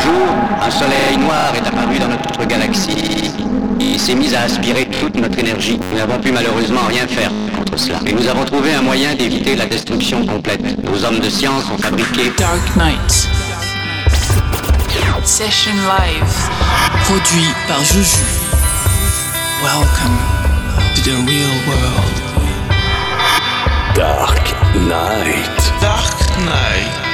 jour, un soleil noir est apparu dans notre galaxie et s'est mis à aspirer toute notre énergie. Nous n'avons pu malheureusement rien faire contre cela. Et nous avons trouvé un moyen d'éviter la destruction complète. Nos hommes de science ont fabriqué Dark Knight. Session live. Produit par Juju. Welcome to the real world. Dark Knight. Dark Knight.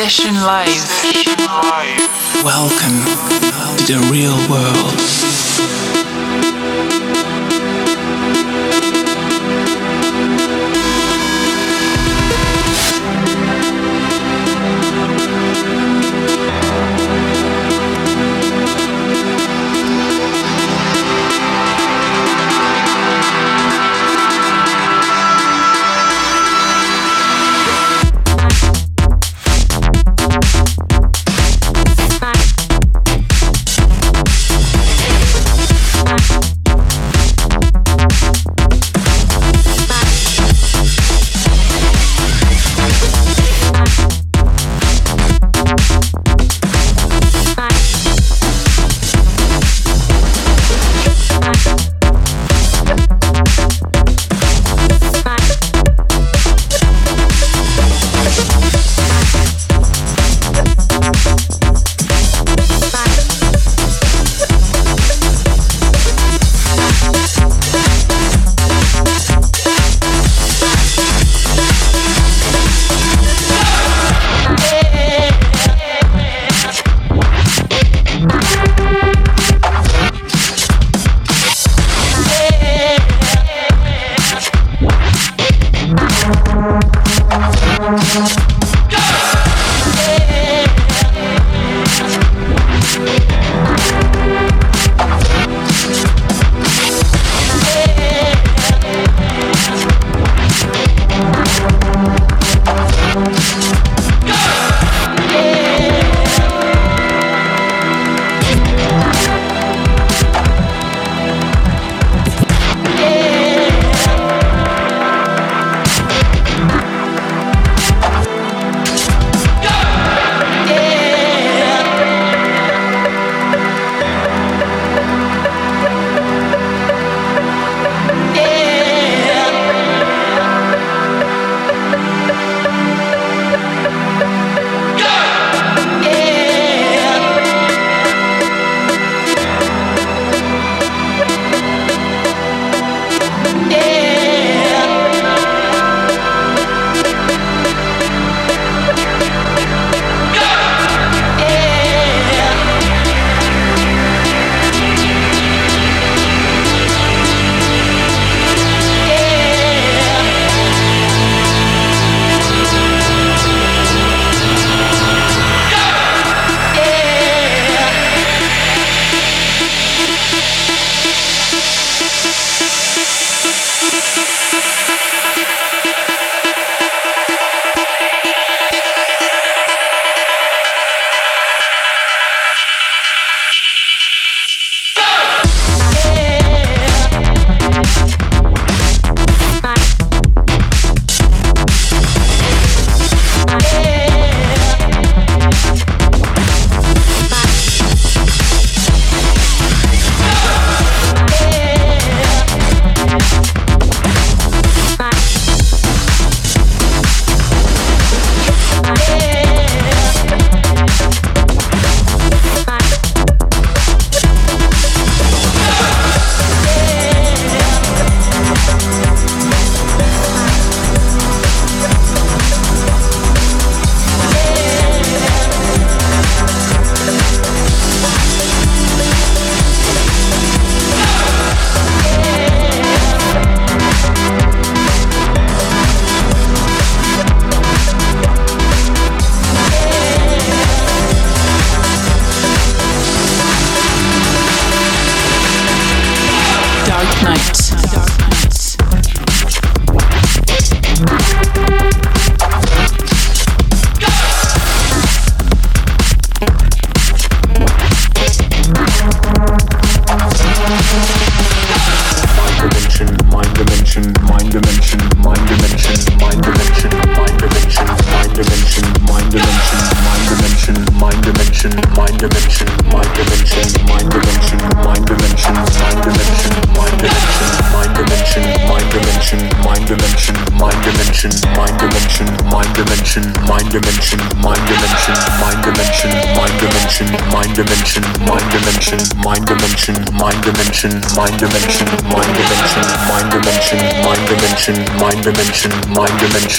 Session Live. Welcome to the real world.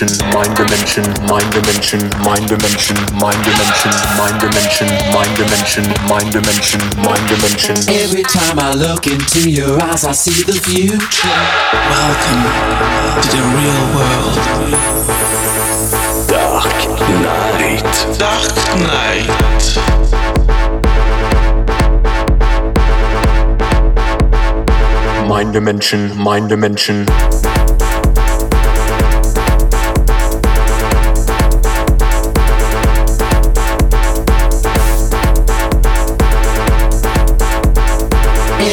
dimension, mind dimension, mind dimension, mind dimension, mind dimension, mind dimension, mind dimension, mind dimension, mind dimension. Every time I look into your eyes, I see the future. Welcome to the real world. Dark night. Dark night. Mind dimension, mind dimension.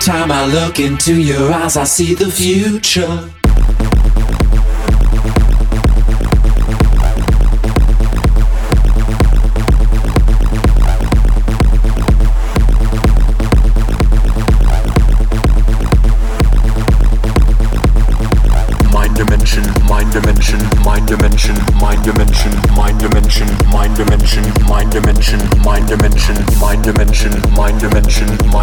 time I look into your eyes, I see the future.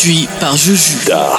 Produit par Juju.